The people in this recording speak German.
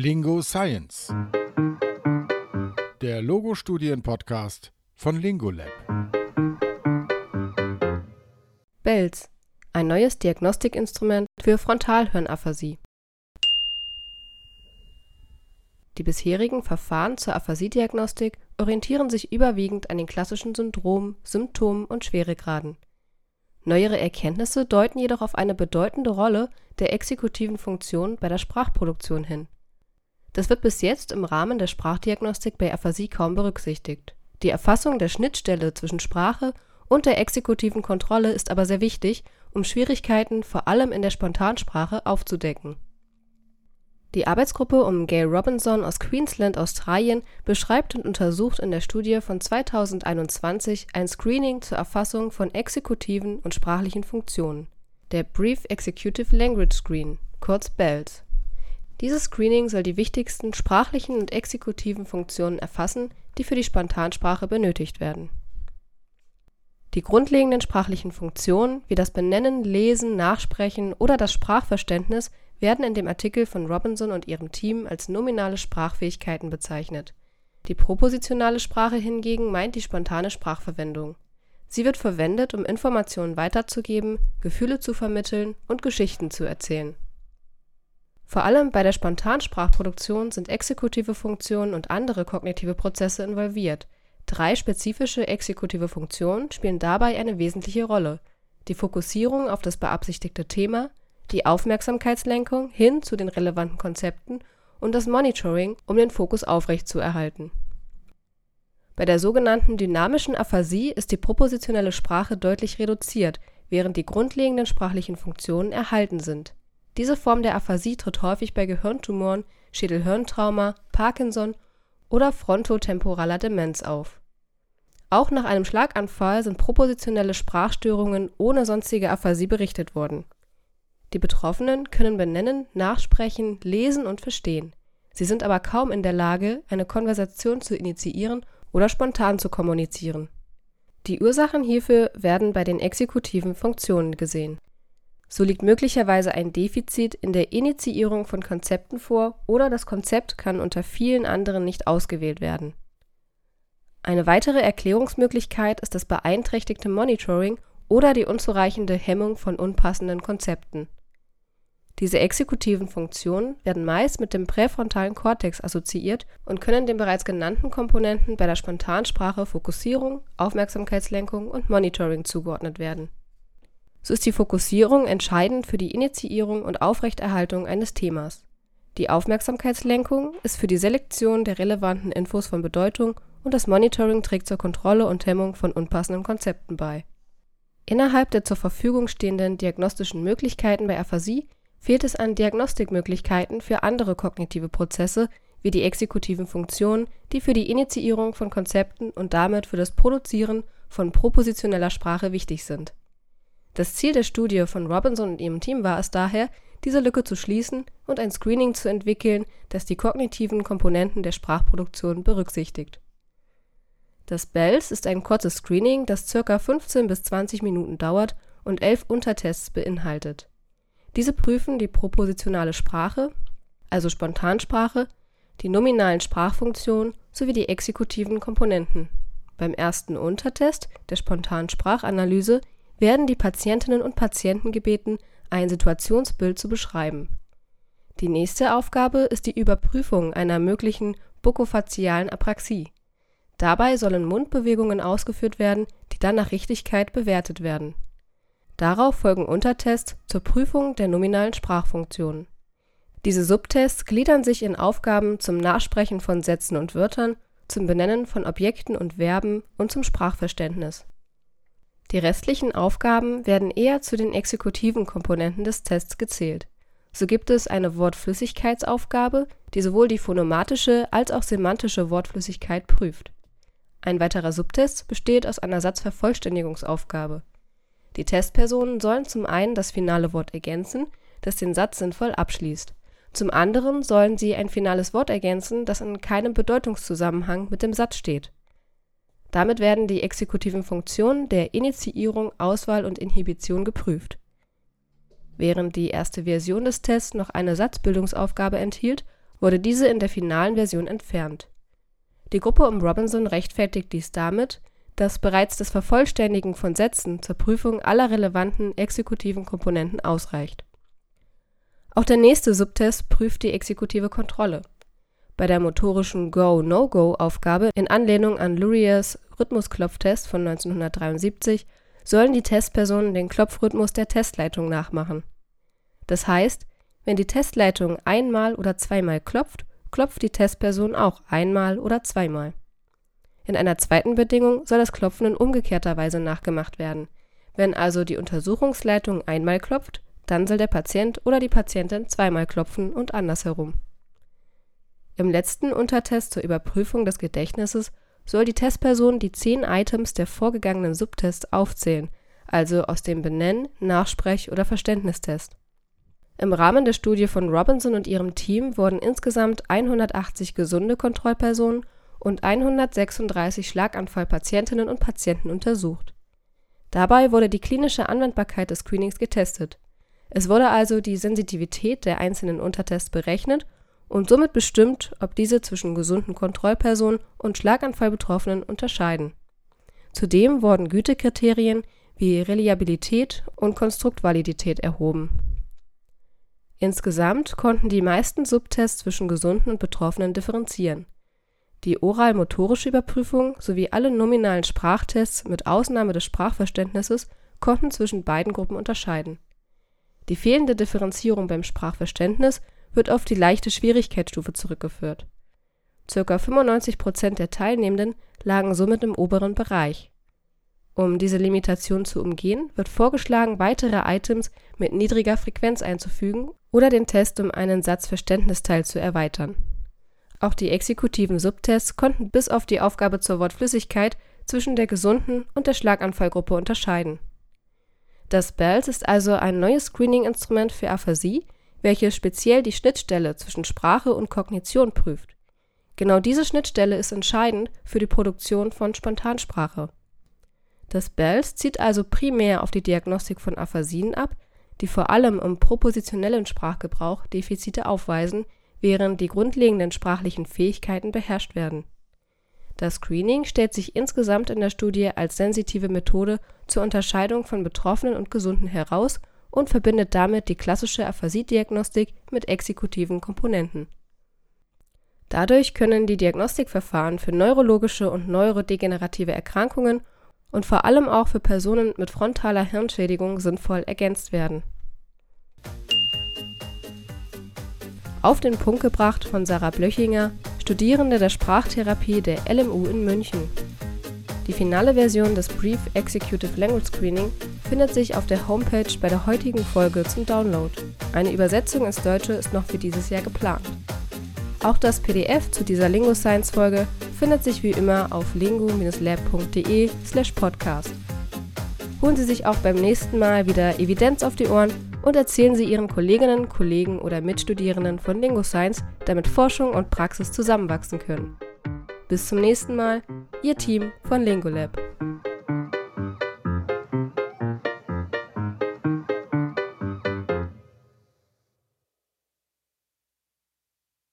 Lingo Science. Der Logo-Studien-Podcast von Lingolab. BELS, ein neues Diagnostikinstrument für Frontalhirnaphasie. Die bisherigen Verfahren zur Aphasiediagnostik orientieren sich überwiegend an den klassischen Syndromen, Symptomen und Schweregraden. Neuere Erkenntnisse deuten jedoch auf eine bedeutende Rolle der exekutiven Funktion bei der Sprachproduktion hin. Das wird bis jetzt im Rahmen der Sprachdiagnostik bei Aphasie kaum berücksichtigt. Die Erfassung der Schnittstelle zwischen Sprache und der exekutiven Kontrolle ist aber sehr wichtig, um Schwierigkeiten vor allem in der Spontansprache aufzudecken die Arbeitsgruppe um Gail Robinson aus Queensland, Australien beschreibt und untersucht in der Studie von 2021 ein Screening zur Erfassung von exekutiven und sprachlichen Funktionen, der Brief Executive Language Screen kurz BELS. Dieses Screening soll die wichtigsten sprachlichen und exekutiven Funktionen erfassen, die für die Spontansprache benötigt werden. Die grundlegenden sprachlichen Funktionen wie das Benennen, Lesen, Nachsprechen oder das Sprachverständnis werden in dem Artikel von Robinson und ihrem Team als nominale Sprachfähigkeiten bezeichnet. Die propositionale Sprache hingegen meint die spontane Sprachverwendung. Sie wird verwendet, um Informationen weiterzugeben, Gefühle zu vermitteln und Geschichten zu erzählen. Vor allem bei der Spontansprachproduktion sind exekutive Funktionen und andere kognitive Prozesse involviert. Drei spezifische exekutive Funktionen spielen dabei eine wesentliche Rolle: die Fokussierung auf das beabsichtigte Thema, die Aufmerksamkeitslenkung hin zu den relevanten Konzepten und das Monitoring, um den Fokus aufrechtzuerhalten. Bei der sogenannten dynamischen Aphasie ist die propositionelle Sprache deutlich reduziert, während die grundlegenden sprachlichen Funktionen erhalten sind. Diese Form der Aphasie tritt häufig bei Gehirntumoren, Schädelhirntrauma, Parkinson oder frontotemporaler Demenz auf. Auch nach einem Schlaganfall sind propositionelle Sprachstörungen ohne sonstige Aphasie berichtet worden die Betroffenen können benennen, nachsprechen, lesen und verstehen. Sie sind aber kaum in der Lage, eine Konversation zu initiieren oder spontan zu kommunizieren. Die Ursachen hierfür werden bei den exekutiven Funktionen gesehen. So liegt möglicherweise ein Defizit in der Initiierung von Konzepten vor oder das Konzept kann unter vielen anderen nicht ausgewählt werden. Eine weitere Erklärungsmöglichkeit ist das beeinträchtigte Monitoring oder die unzureichende Hemmung von unpassenden Konzepten diese exekutiven Funktionen werden meist mit dem präfrontalen Kortex assoziiert und können den bereits genannten Komponenten bei der Spontansprache Fokussierung, Aufmerksamkeitslenkung und Monitoring zugeordnet werden. So ist die Fokussierung entscheidend für die Initiierung und Aufrechterhaltung eines Themas. Die Aufmerksamkeitslenkung ist für die Selektion der relevanten Infos von Bedeutung und das Monitoring trägt zur Kontrolle und Hemmung von unpassenden Konzepten bei. Innerhalb der zur Verfügung stehenden diagnostischen Möglichkeiten bei Aphasie fehlt es an Diagnostikmöglichkeiten für andere kognitive Prozesse wie die exekutiven Funktionen, die für die Initiierung von Konzepten und damit für das Produzieren von propositioneller Sprache wichtig sind. Das Ziel der Studie von Robinson und ihrem Team war es daher, diese Lücke zu schließen und ein Screening zu entwickeln, das die kognitiven Komponenten der Sprachproduktion berücksichtigt. Das BELS ist ein kurzes Screening, das ca. 15 bis 20 Minuten dauert und elf Untertests beinhaltet diese prüfen die propositionale Sprache, also Spontansprache, die nominalen Sprachfunktionen sowie die exekutiven Komponenten. Beim ersten Untertest, der spontanen Sprachanalyse, werden die Patientinnen und Patienten gebeten, ein Situationsbild zu beschreiben. Die nächste Aufgabe ist die Überprüfung einer möglichen bukofazialen Apraxie. Dabei sollen Mundbewegungen ausgeführt werden, die dann nach Richtigkeit bewertet werden Darauf folgen Untertests zur Prüfung der nominalen Sprachfunktionen. Diese Subtests gliedern sich in Aufgaben zum Nachsprechen von Sätzen und Wörtern, zum Benennen von Objekten und Verben und zum Sprachverständnis. Die restlichen Aufgaben werden eher zu den exekutiven Komponenten des Tests gezählt. So gibt es eine Wortflüssigkeitsaufgabe, die sowohl die phonomatische als auch semantische Wortflüssigkeit prüft. Ein weiterer Subtest besteht aus einer Satzvervollständigungsaufgabe die Testpersonen sollen zum einen das finale Wort ergänzen, das den Satz sinnvoll abschließt. Zum anderen sollen sie ein finales Wort ergänzen, das in keinem Bedeutungszusammenhang mit dem Satz steht. Damit werden die exekutiven Funktionen der Initiierung, Auswahl und Inhibition geprüft. Während die erste Version des Tests noch eine Satzbildungsaufgabe enthielt, wurde diese in der finalen Version entfernt. Die Gruppe um Robinson rechtfertigt dies damit, dass bereits das Vervollständigen von Sätzen zur Prüfung aller relevanten exekutiven Komponenten ausreicht. Auch der nächste Subtest prüft die exekutive Kontrolle. Bei der motorischen Go-No-Go-Aufgabe in Anlehnung an Luriers Rhythmusklopftest von 1973 sollen die Testpersonen den Klopfrhythmus der Testleitung nachmachen. Das heißt, wenn die Testleitung einmal oder zweimal klopft, klopft die Testperson auch einmal oder zweimal. In einer zweiten Bedingung soll das Klopfen in umgekehrter Weise nachgemacht werden. Wenn also die Untersuchungsleitung einmal klopft, dann soll der Patient oder die Patientin zweimal klopfen und andersherum. Im letzten Untertest zur Überprüfung des Gedächtnisses soll die Testperson die zehn Items der vorgegangenen Subtests aufzählen, also aus dem Benenn-, Nachsprech- oder Verständnistest. Im Rahmen der Studie von Robinson und ihrem Team wurden insgesamt 180 gesunde Kontrollpersonen und 136 Schlaganfallpatientinnen und Patienten untersucht. Dabei wurde die klinische Anwendbarkeit des Screenings getestet. Es wurde also die Sensitivität der einzelnen Untertests berechnet und somit bestimmt, ob diese zwischen gesunden Kontrollpersonen und Schlaganfallbetroffenen unterscheiden. Zudem wurden Gütekriterien wie Reliabilität und Konstruktvalidität erhoben. Insgesamt konnten die meisten Subtests zwischen Gesunden und Betroffenen differenzieren die oral-motorische Überprüfung sowie alle nominalen Sprachtests mit Ausnahme des Sprachverständnisses konnten zwischen beiden Gruppen unterscheiden. Die fehlende Differenzierung beim Sprachverständnis wird auf die leichte Schwierigkeitsstufe zurückgeführt. Circa 95 Prozent der Teilnehmenden lagen somit im oberen Bereich. Um diese Limitation zu umgehen, wird vorgeschlagen, weitere Items mit niedriger Frequenz einzufügen oder den Test um einen Satzverständnisteil zu erweitern auch die exekutiven Subtests konnten bis auf die Aufgabe zur Wortflüssigkeit zwischen der gesunden und der Schlaganfallgruppe unterscheiden. Das BELS ist also ein neues Screening-Instrument für Aphasie, welches speziell die Schnittstelle zwischen Sprache und Kognition prüft. Genau diese Schnittstelle ist entscheidend für die Produktion von Spontansprache. Das BELS zieht also primär auf die Diagnostik von Aphasien ab, die vor allem im propositionellen Sprachgebrauch Defizite aufweisen, während die grundlegenden sprachlichen Fähigkeiten beherrscht werden. Das Screening stellt sich insgesamt in der Studie als sensitive Methode zur Unterscheidung von Betroffenen und Gesunden heraus und verbindet damit die klassische Aphasiediagnostik mit exekutiven Komponenten. Dadurch können die Diagnostikverfahren für neurologische und neurodegenerative Erkrankungen und vor allem auch für Personen mit frontaler Hirnschädigung sinnvoll ergänzt werden Auf den Punkt gebracht von Sarah Blöchinger, Studierende der Sprachtherapie der LMU in München. Die finale Version des Brief Executive Language Screening findet sich auf der Homepage bei der heutigen Folge zum Download. Eine Übersetzung ins Deutsche ist noch für dieses Jahr geplant. Auch das PDF zu dieser Lingo Science Folge findet sich wie immer auf lingo-lab.de/podcast. Holen Sie sich auch beim nächsten Mal wieder Evidenz auf die Ohren und erzählen Sie Ihren Kolleginnen, Kollegen oder Mitstudierenden von Lingo Science, damit Forschung und Praxis zusammenwachsen können. Bis zum nächsten Mal, Ihr Team von Lingolab.